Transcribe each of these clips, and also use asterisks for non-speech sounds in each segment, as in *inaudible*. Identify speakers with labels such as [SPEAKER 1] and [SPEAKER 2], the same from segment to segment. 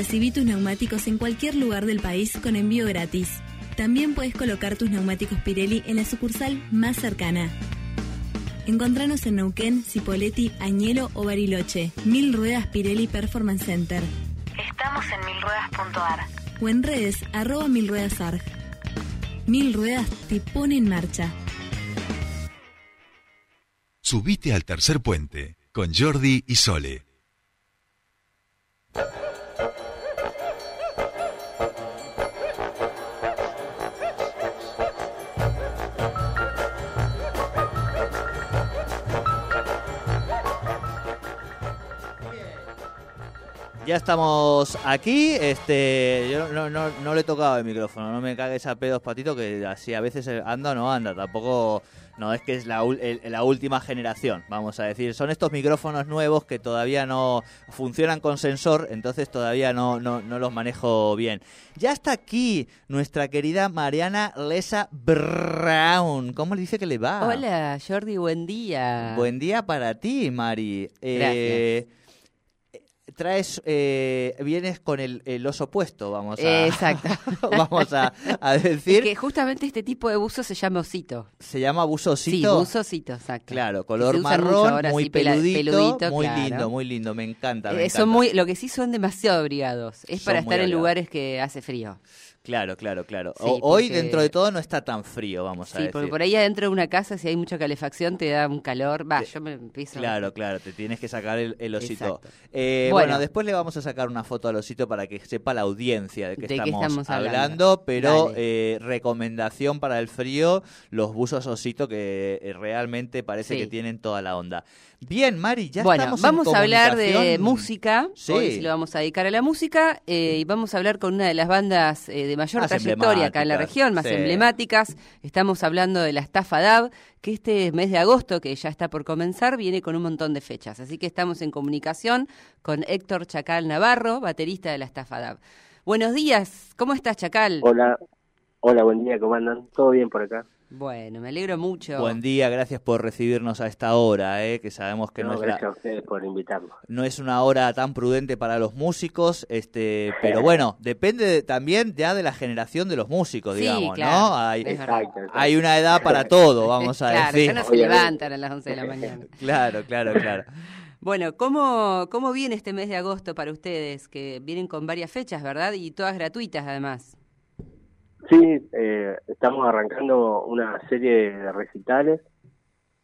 [SPEAKER 1] Recibí tus neumáticos en cualquier lugar del país con envío gratis. También puedes colocar tus neumáticos Pirelli en la sucursal más cercana. Encontranos en Neuquén, Cipolletti, Añelo o Bariloche. Mil Ruedas Pirelli Performance Center. Estamos en milruedas.ar o en redes arroba milruedasarg. Mil Ruedas te pone en marcha.
[SPEAKER 2] Subite al tercer puente con Jordi y Sole.
[SPEAKER 3] Ya estamos aquí. Este, yo no, no, no le he tocado el micrófono. No me cagues a pedos, patito, que así a veces anda o no anda. Tampoco, no es que es la, la última generación, vamos a decir. Son estos micrófonos nuevos que todavía no funcionan con sensor, entonces todavía no, no, no los manejo bien. Ya está aquí nuestra querida Mariana Lesa Brown. ¿Cómo le dice que le va?
[SPEAKER 4] Hola, Jordi, buen día.
[SPEAKER 3] Buen día para ti, Mari.
[SPEAKER 4] Gracias
[SPEAKER 3] traes, eh, vienes con el, oso puesto, vamos a,
[SPEAKER 4] Exacto. *laughs*
[SPEAKER 3] vamos a, decir.
[SPEAKER 4] que justamente este tipo de buzo se llama osito.
[SPEAKER 3] ¿Se llama buzo osito?
[SPEAKER 4] Sí, buzo osito, exacto.
[SPEAKER 3] Claro, color marrón, muy peludito, muy lindo, muy lindo, me encanta. Me
[SPEAKER 4] eh, muy, lo que sí son demasiado abrigados, es para estar en lugares que hace frío.
[SPEAKER 3] Claro, claro, claro. Hoy dentro de todo no está tan frío, vamos a
[SPEAKER 4] decir.
[SPEAKER 3] Sí,
[SPEAKER 4] porque por ahí adentro de una casa, si hay mucha calefacción, te da un calor. Va, yo me empiezo.
[SPEAKER 3] Claro, claro, te tienes que sacar el, osito. Eh, bueno. después le vamos a sacar una foto al osito para que sepa la audiencia de qué, estamos, hablando, pero eh, recomendación para el frío, los buzos osito que eh, realmente parece que tienen toda la onda. Bien, Mari, ya
[SPEAKER 4] bueno,
[SPEAKER 3] estamos
[SPEAKER 4] vamos a hablar de música. Sí. Hoy sí lo vamos a dedicar a la música y vamos a hablar con una de las bandas de mayor trayectoria acá en la región, más emblemáticas. Estamos hablando de la estafa DAB, que este mes de agosto, que ya está por comenzar, viene con un montón de fechas. Así que estamos en comunicación con Héctor Chacal Navarro, baterista de la estafa DAB. Buenos días, ¿cómo estás, Chacal?
[SPEAKER 5] Hola, hola, buen día, ¿cómo andan? ¿Todo bien por acá?
[SPEAKER 4] Bueno, me alegro mucho.
[SPEAKER 3] Buen día, gracias por recibirnos a esta hora, ¿eh? que sabemos que no, es
[SPEAKER 5] gracias a ustedes por invitarnos.
[SPEAKER 3] No es una hora tan prudente para los músicos, este, pero bueno, depende también ya de la generación de los músicos, digamos, ¿no? Hay, hay, una edad para todo, vamos a *laughs*
[SPEAKER 4] claro,
[SPEAKER 3] decir.
[SPEAKER 4] Ya no se levantan a las 11 de la mañana. *laughs*
[SPEAKER 3] claro, claro, claro. *laughs*
[SPEAKER 4] Bueno, ¿cómo, ¿cómo viene este mes de agosto para ustedes? Que vienen con varias fechas, ¿verdad? Y todas gratuitas, además.
[SPEAKER 5] Sí, eh, estamos arrancando una serie de recitales,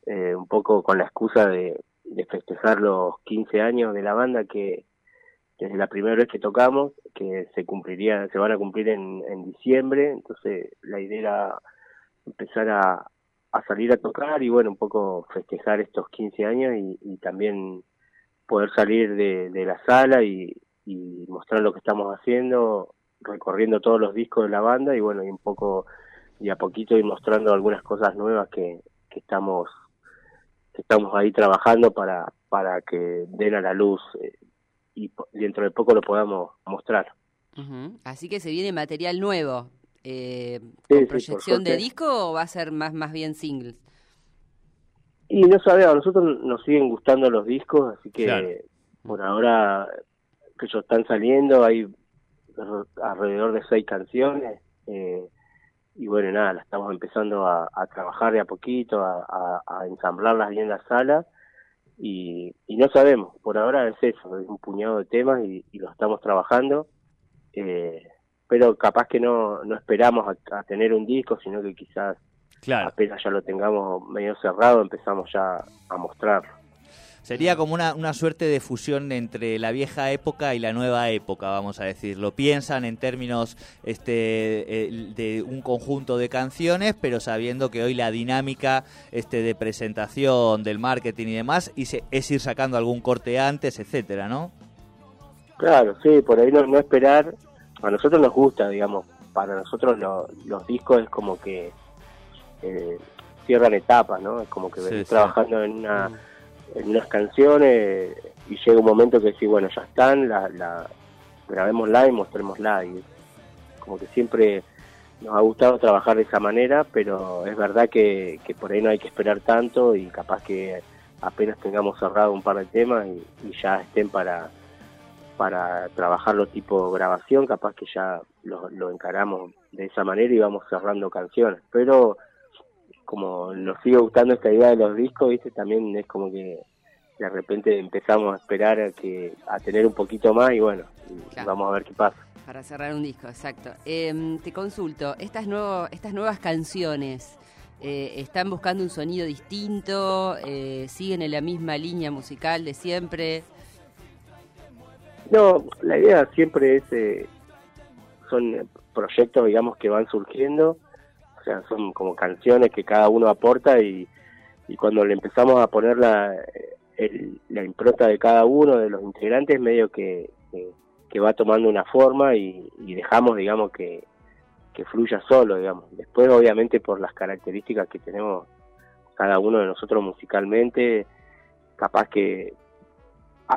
[SPEAKER 5] eh, un poco con la excusa de, festejar los 15 años de la banda que desde la primera vez que tocamos, que se cumpliría, se van a cumplir en, diciembre, entonces la idea era empezar a, salir a tocar y bueno, un poco festejar estos 15 años y, también poder salir de, la sala y mostrar lo que estamos haciendo recorriendo todos los discos de la banda y bueno, y un poco y a poquito ir mostrando algunas cosas nuevas que, que estamos que estamos ahí trabajando para para que den a la luz eh, y dentro de poco lo podamos mostrar.
[SPEAKER 4] Así que se viene material nuevo. Eh, ¿Con proyección de disco o va a ser más, más bien singles?
[SPEAKER 5] Y no sabemos, a nosotros nos siguen gustando los discos, así que por ahora que ellos están saliendo, hay alrededor de seis canciones. Eh, y bueno, nada, la estamos empezando a, trabajar de a poquito, a, ensamblarlas bien en la sala. Y, no sabemos, por ahora es eso, es un puñado de temas y, y lo estamos trabajando. Eh, pero capaz que no, no esperamos a, tener un disco, sino que quizás apenas ya lo tengamos medio cerrado, empezamos ya a mostrarlo.
[SPEAKER 3] Sería como una, una suerte de fusión entre la vieja época y la nueva época, vamos a decirlo. Piensan en términos este, de un conjunto de canciones, pero sabiendo que hoy la dinámica este, de presentación, del marketing y demás, es ir sacando algún corte antes, etcétera, ¿no?
[SPEAKER 5] Claro, sí, por ahí no, esperar. A nosotros nos gusta, digamos, para nosotros los discos es como que eh, cierran etapas, ¿no? Es como que venís trabajando en una... En unas canciones y llega un momento que sí, bueno, ya están, la, la grabémosla y mostrémosla. Y como que siempre nos ha gustado trabajar de esa manera, pero es verdad que, que por ahí no hay que esperar tanto y capaz que apenas tengamos cerrado un par de temas y, ya estén para, para trabajarlo tipo grabación, capaz que ya lo, lo encaramos de esa manera y vamos cerrando canciones. Pero como nos sigue gustando esta idea de los discos, ¿viste? también es como que de repente empezamos a esperar a, que, a tener un poquito más y bueno, vamos a ver qué pasa.
[SPEAKER 4] Para cerrar un disco, exacto. Em, te consulto, estas, nuevo, estas nuevas canciones, eh, ¿están buscando un sonido distinto? Eh, ¿Siguen en la misma línea musical de siempre?
[SPEAKER 5] No, la idea siempre es, eh, son proyectos, digamos, que van surgiendo, o sea, son como canciones que cada uno aporta y, y cuando le empezamos a poner la, la impronta de cada uno de los integrantes, medio que, que, va tomando una forma y, dejamos, digamos, que, que fluya solo, digamos. Después, obviamente, por las características que tenemos cada uno de nosotros musicalmente, capaz que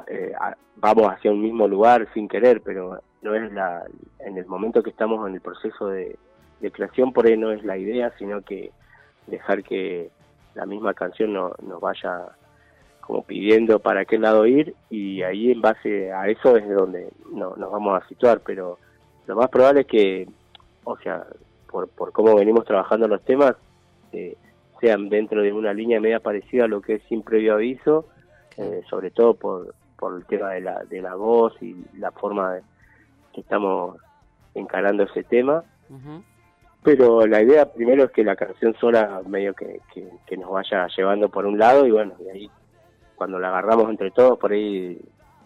[SPEAKER 5] eh, vamos hacia un mismo lugar sin querer, pero no es la, en el momento que estamos en el proceso de, creación, por ahí no es la idea, sino que dejar que la misma canción no, nos vaya como pidiendo para qué lado ir y ahí en base a eso es donde no, nos vamos a situar, pero lo más probable es que, o sea, por, por cómo venimos trabajando los temas, eh, sean dentro de una línea media parecida a lo que es sin previo aviso, eh, sobre todo por, por el tema de la, de la voz y la forma de, que estamos encarando ese tema. Pero la idea primero es que la canción sola medio que, que, nos vaya llevando por un lado y bueno, de ahí cuando la agarramos entre todos, por ahí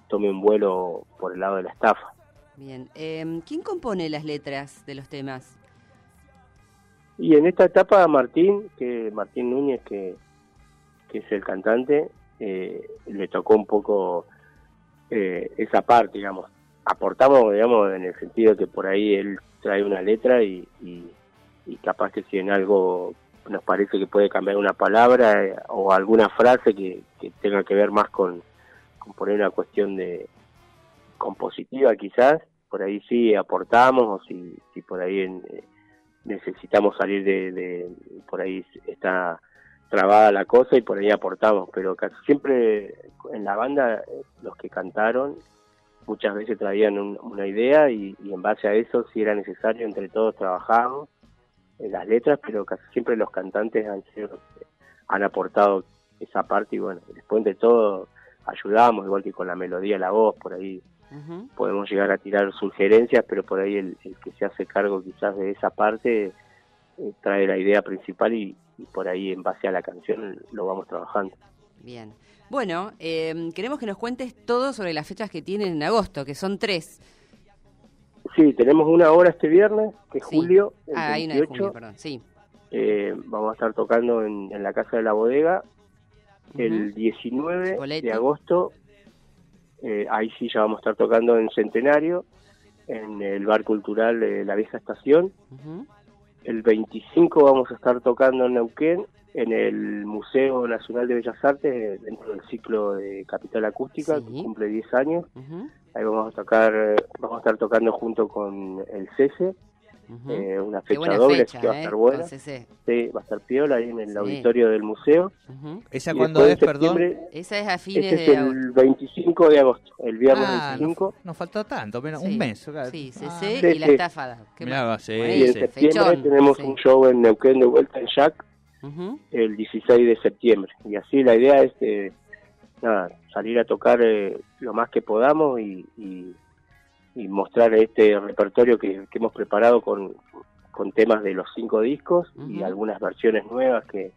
[SPEAKER 5] tome un vuelo por el lado de la estafa.
[SPEAKER 4] Bien, eh, ¿quién compone las letras de los temas?
[SPEAKER 5] Y en esta etapa Martín, que Martín Núñez, que, que es el cantante, eh, le tocó un poco eh, esa parte, digamos. Aportamos, digamos, en el sentido que por ahí él trae una letra y, y, capaz que si en algo nos parece que puede cambiar una palabra eh, o alguna frase que, tenga que ver más con, poner una cuestión de compositiva quizás, por ahí sí aportamos o si, si por ahí eh, necesitamos salir de, de, por ahí está trabada la cosa y por ahí aportamos, pero casi siempre en la banda los que cantaron muchas veces traían una idea y, en base a eso si era necesario entre todos trabajamos en las letras, pero casi siempre los cantantes han sido han aportado esa parte y bueno, después de todo ayudamos, igual que con la melodía, la voz, por ahí podemos llegar a tirar sugerencias, pero por ahí el, que se hace cargo quizás de esa parte eh, trae la idea principal y, y por ahí en base a la canción lo vamos trabajando.
[SPEAKER 4] Bien. Bueno, em, queremos que nos cuentes todo sobre las fechas que tienen en agosto, que son tres.
[SPEAKER 5] Sí, tenemos una hora este viernes, que es julio.
[SPEAKER 4] ah, hay una de julio, perdón, sí.
[SPEAKER 5] Eh, vamos a estar tocando en, la Casa de la Bodega el 19 de agosto. Eh, ahí sí ya vamos a estar tocando en Centenario, en el Bar Cultural de la Vieja Estación. El 25 vamos a estar tocando en Neuquén, en el Museo Nacional de Bellas Artes, dentro del ciclo de Capital Acústica, que cumple 10 años. Ahí vamos a tocar, vamos a estar tocando junto con el CESE, eh, una fecha doble, que va a estar ¿eh? buena. Sí, va a estar piola ahí en el auditorio del museo.
[SPEAKER 3] ¿Esa cuándo es, perdón?
[SPEAKER 4] Esa es a fines
[SPEAKER 5] de es el 25 de agosto, el viernes 25.
[SPEAKER 3] No, falta tanto, menos un mes.
[SPEAKER 4] Sí, CC ah, y la estafada.
[SPEAKER 3] sí,
[SPEAKER 5] y en septiembre tenemos un show en Neuquén de vuelta en Jack, el 16 de septiembre. Y así la idea es eh, nada, salir a tocar eh, lo más que podamos y, y y mostrar este repertorio que, hemos preparado con, con, temas de los cinco discos y algunas versiones nuevas que,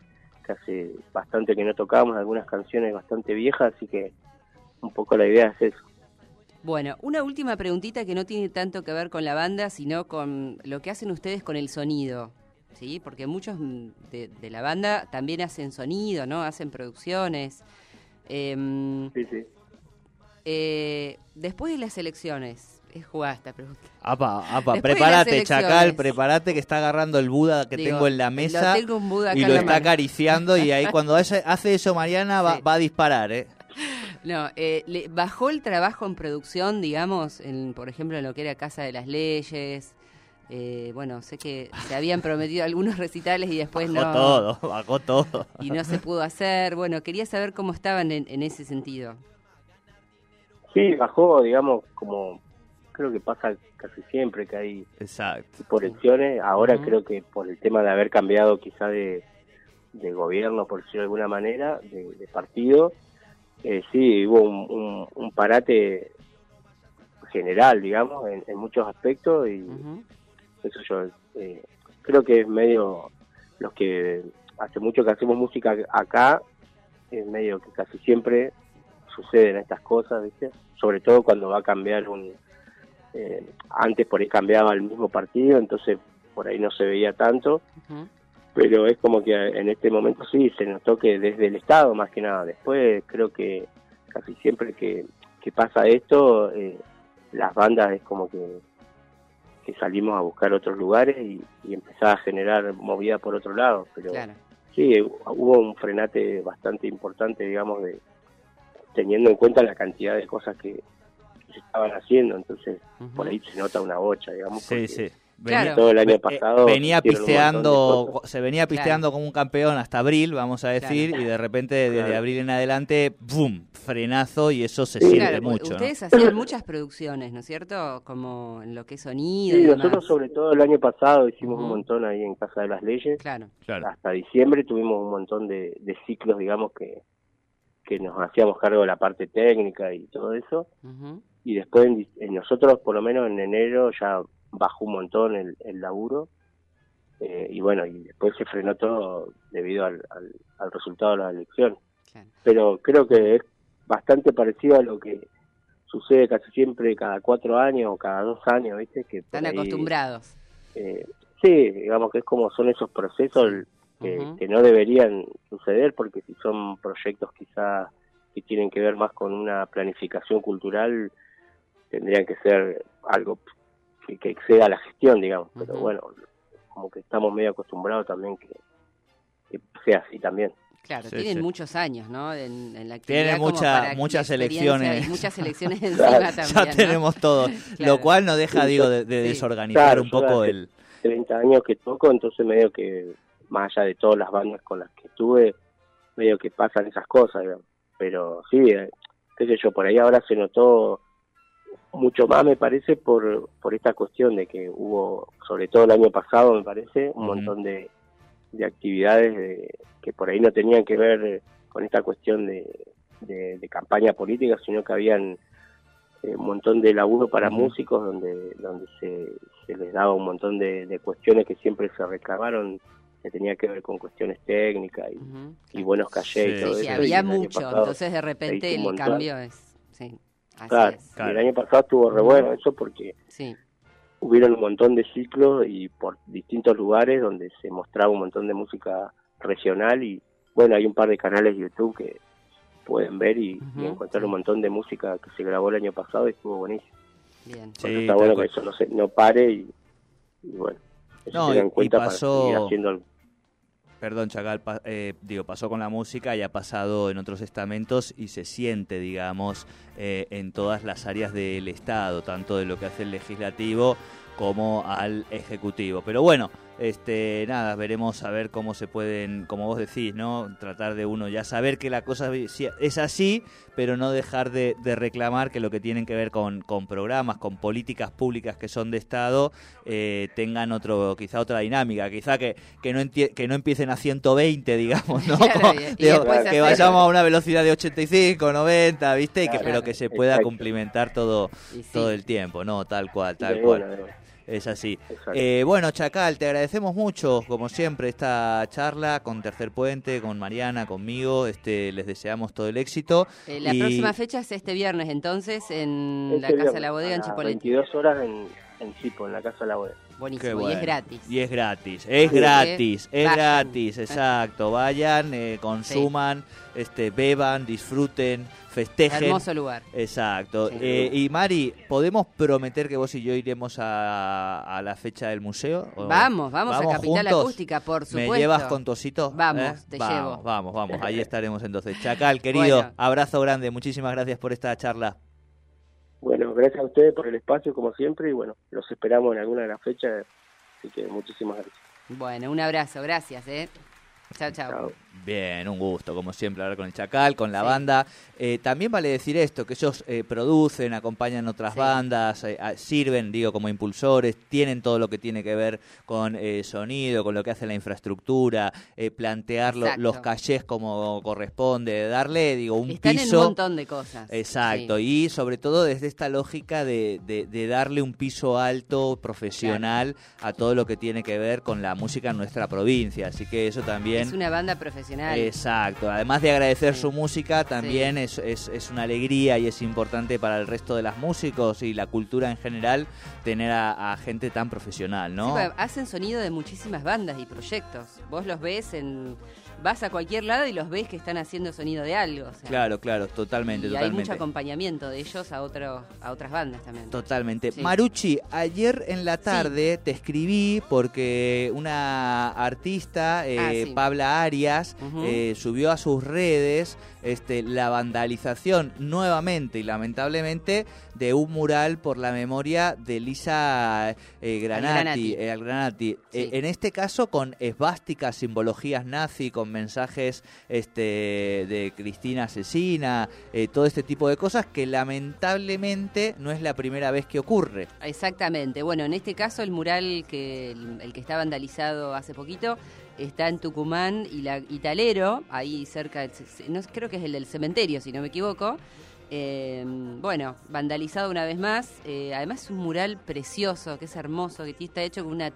[SPEAKER 5] hace bastante que no tocamos, algunas canciones bastante viejas, así que un poco la idea es eso.
[SPEAKER 4] Bueno, una última preguntita que no tiene tanto que ver con la banda, sino con lo que hacen ustedes con el sonido, ¿sí? Porque muchos de, la banda también hacen sonido, ¿no? Hacen producciones. Em,
[SPEAKER 5] sí, sí.
[SPEAKER 4] Eh, después de las elecciones, es jugada esta pregunta.
[SPEAKER 3] Apa, apa, prepárate, Chacal, prepárate que está agarrando el Buda que tengo en la mesa y lo está acariciando y ahí cuando hace, eso Mariana va, a disparar, ¿eh? *laughs*
[SPEAKER 4] No, eh, le, bajó el trabajo en producción, digamos, en, por ejemplo, en lo que era Casa de las Leyes. Eh, bueno, sé que se habían prometido algunos recitales y después
[SPEAKER 3] bajó todo, *laughs* bajó todo.
[SPEAKER 4] Y no se pudo hacer. Bueno, quería saber cómo estaban en ese sentido.
[SPEAKER 5] Sí, bajó, digamos, como creo que pasa casi siempre que hay
[SPEAKER 3] Exacto.
[SPEAKER 5] por elecciones. Ahora creo que por el tema de haber cambiado quizá de, gobierno, por decirlo de alguna manera, de, partido, eh, sí, hubo un, parate general, digamos, en, muchos aspectos y eso yo eh, creo que es medio los que hace mucho que hacemos música acá, es medio que casi siempre suceden estas cosas, ¿viste? Sobre todo cuando va a cambiar un... Eh, antes por ahí cambiaba el mismo partido, entonces por ahí no se veía tanto, pero es como que en este momento sí se notó que desde el Estado más que nada. Después creo que casi siempre que, pasa esto, eh, las bandas es como que, que salimos a buscar otros lugares y, y empezar a generar movida por otro lado, pero sí, hubo un frenate bastante importante, digamos, de teniendo en cuenta la cantidad de cosas que, se estaban haciendo, entonces por ahí se nota una bocha, digamos.
[SPEAKER 3] Sí, sí.
[SPEAKER 5] Venía, todo el año pasado
[SPEAKER 3] venía pisteando, se venía pisteando como un campeón hasta abril, vamos a decir, y de repente desde abril en adelante, ¡boom! frenazo y eso se siente mucho.
[SPEAKER 4] Ustedes hacían muchas producciones, ¿no es cierto? Como en lo que es sonido.
[SPEAKER 5] Sí, nosotros sobre todo el año pasado hicimos un montón ahí en Casa de las Leyes.
[SPEAKER 4] Claro.
[SPEAKER 5] Hasta diciembre tuvimos un montón de, ciclos, digamos, que, que nos hacíamos cargo de la parte técnica y todo eso. Y después nosotros, por lo menos en enero, ya bajó un montón el, el laburo. Eh, y bueno, y después se frenó todo debido al, al, resultado de la elección. Pero creo que es bastante parecido a lo que sucede casi siempre cada cuatro años o cada dos años, ¿viste? Que
[SPEAKER 4] Están acostumbrados.
[SPEAKER 5] Eh, sí, digamos que es como son esos procesos que, que, no deberían suceder porque si son proyectos quizás que tienen que ver más con una planificación cultural, tendrían que ser algo que, exceda la gestión, digamos. Pero bueno, como que estamos medio acostumbrados también que, que sea así también.
[SPEAKER 4] Claro, tienen muchos años, ¿no? En,
[SPEAKER 3] la actividad tienen muchas elecciones.
[SPEAKER 4] muchas elecciones *laughs* encima también.
[SPEAKER 3] Ya tenemos todo. Lo *laughs* cual no deja, digo, de, desorganizar un poco el.
[SPEAKER 5] 30 años que toco, entonces medio que, más allá de todas las bandas con las que estuve, medio que pasan esas cosas, digamos. Pero sí, eh, qué sé yo, por ahí ahora se notó mucho más, me parece, por, por esta cuestión de que hubo, sobre todo el año pasado, me parece, un montón de de actividades que por ahí no tenían que ver con esta cuestión de, de, campaña política, sino que habían eh, un montón de laburo para músicos donde donde se, se, les daba un montón de, cuestiones que siempre se reclamaron que tenía que ver con cuestiones técnicas y, buenos cachés y todo
[SPEAKER 4] eso. había mucho, entonces de repente el cambio es... Sí,
[SPEAKER 5] claro, el año pasado estuvo re bueno eso porque sí hubieron un montón de ciclos y por distintos lugares donde se mostraba un montón de música regional y bueno, hay un par de canales de YouTube que pueden ver y, encontrar un montón de música que se grabó el año pasado y estuvo buenísimo. Bien. está bueno que eso no, se, no pare y, bueno,
[SPEAKER 3] no, se en cuenta pasó... para haciendo algo. Perdón, Chacal, eh, digo, pasó con la música y ha pasado en otros estamentos y se siente, digamos, eh, en todas las áreas del Estado, tanto de lo que hace el legislativo como al ejecutivo. Pero bueno, este, nada, veremos a ver cómo se pueden, como vos decís, ¿no? Tratar de uno ya saber que la cosa es así, pero no dejar de, reclamar que lo que tienen que ver con, con, programas, con políticas públicas que son de Estado, eh, tengan otro, quizá otra dinámica, quizá que, que, no que no empiecen a 120, digamos, ¿no? *laughs* que vayamos a una velocidad de 85, 90, ¿viste? Y que, pero que se pueda cumplimentar todo, todo el tiempo, ¿no? Tal cual, tal cual. Es así. Eh, bueno, Chacal, te agradecemos mucho, como siempre, esta charla con Tercer Puente, con Mariana, conmigo. Este, les deseamos todo el éxito.
[SPEAKER 4] Eh, la próxima fecha es este viernes, entonces, en este la Casa de la Bodega en Chipolete.
[SPEAKER 5] 22 horas en, en Chipo, en la Casa de la Bodega.
[SPEAKER 4] Buenísimo, y es gratis.
[SPEAKER 3] Y es gratis, es gratis, es gratis, exacto. Vayan, eh, consuman, este, beban, disfruten festejen.
[SPEAKER 4] Hermoso lugar.
[SPEAKER 3] Exacto. Eh, y Mari, ¿podemos prometer que vos y yo iremos a, la fecha del museo?
[SPEAKER 4] Vamos, vamos, a Capital Acústica, por supuesto.
[SPEAKER 3] ¿Me llevas con Tosito?
[SPEAKER 4] Vamos, ¿Eh? te
[SPEAKER 3] llevo. Vamos, vamos, ahí *laughs* estaremos entonces. Chacal, querido, abrazo grande, muchísimas gracias por esta charla.
[SPEAKER 5] Bueno, gracias a ustedes por el espacio, como siempre, y bueno, los esperamos en alguna de las fechas, así que muchísimas gracias.
[SPEAKER 4] Bueno, un abrazo, gracias, ¿eh? Chao, chao.
[SPEAKER 3] Bien, un gusto, como siempre, hablar con el Chacal, con la banda. Eh, también vale decir esto, que ellos eh, producen, acompañan otras bandas, eh, sirven, digo, como impulsores, tienen todo lo que tiene que ver con sonido, con lo que hace la infraestructura, plantear los cachés como corresponde, darle, digo, un
[SPEAKER 4] Están
[SPEAKER 3] piso...
[SPEAKER 4] En un montón de cosas.
[SPEAKER 3] Exacto, y sobre todo desde esta lógica de, de, darle un piso alto, profesional, a todo lo que tiene que ver con la música en nuestra provincia. Así que eso también...
[SPEAKER 4] Es una banda profesional.
[SPEAKER 3] Exacto, además de agradecer su música, también es, es, una alegría y es importante para el resto de los músicos y la cultura en general tener a, gente tan profesional, ¿no?
[SPEAKER 4] Sí, hacen sonido de muchísimas bandas y proyectos. Vos los ves en vas a cualquier lado y los ves que están haciendo sonido de algo.
[SPEAKER 3] claro, claro, totalmente, y hay
[SPEAKER 4] mucho acompañamiento de ellos a otros a otras bandas también.
[SPEAKER 3] Totalmente. Maruchi, ayer en la tarde te escribí porque una artista, eh, ah, Pabla Arias, eh, subió a sus redes este, la vandalización nuevamente y lamentablemente de un mural por la memoria de Lisa eh, Granati. Granati. en este caso con esvásticas, simbologías nazi, con mensajes este, de Cristina asesina, eh, todo este tipo de cosas que lamentablemente no es la primera vez que ocurre.
[SPEAKER 4] Exactamente. Bueno, en este caso el mural que el, que está vandalizado hace poquito está en Tucumán y la Italero, ahí cerca, no creo que es el del cementerio, si no me equivoco. Eh, bueno, vandalizado una vez más. Eh, además es un mural precioso, que es hermoso, que está hecho con una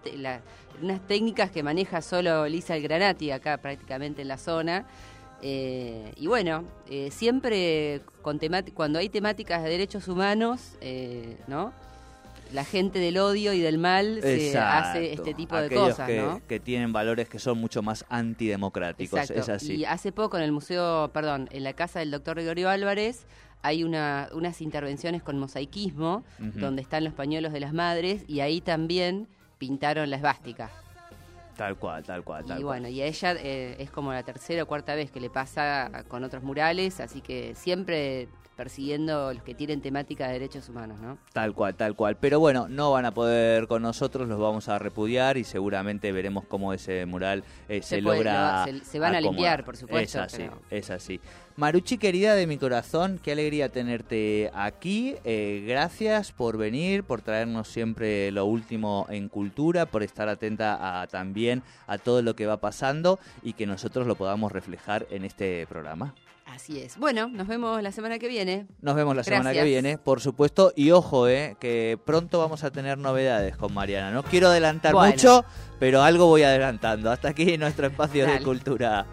[SPEAKER 4] unas técnicas que maneja solo Lisa el Granati acá prácticamente en la zona. Eh, y bueno, siempre con cuando hay temáticas de derechos humanos, ¿no? La gente del odio y del mal se hace este tipo de cosas,
[SPEAKER 3] que,
[SPEAKER 4] ¿no?
[SPEAKER 3] que tienen valores que son mucho más antidemocráticos, es así.
[SPEAKER 4] Y hace poco en el museo, perdón, en la casa del doctor Gregorio Álvarez, hay una, unas intervenciones con mosaicismo, donde están los pañuelos de las madres, y ahí también pintaron la esvástica.
[SPEAKER 3] Tal cual, tal cual. Tal
[SPEAKER 4] y bueno, y a ella eh, es como la tercera o cuarta vez que le pasa con otros murales, así que siempre persiguiendo los que tienen temática de derechos humanos, ¿no?
[SPEAKER 3] Tal cual, tal cual. Pero bueno, no van a poder con nosotros, los vamos a repudiar y seguramente veremos cómo ese mural eh, se, logra.
[SPEAKER 4] se, van a limpiar, por supuesto.
[SPEAKER 3] Es así, es así. Maruchi, querida de mi corazón, qué alegría tenerte aquí. Eh, gracias por venir, por traernos siempre lo último en cultura, por estar atenta a, también a todo lo que va pasando y que nosotros lo podamos reflejar en este programa.
[SPEAKER 4] Así es. Bueno, nos vemos la semana que viene.
[SPEAKER 3] Nos vemos la semana que viene, por supuesto. Y ojo, eh, que pronto vamos a tener novedades con Mariana. No quiero adelantar mucho, pero algo voy adelantando. Hasta aquí nuestro espacio de cultura.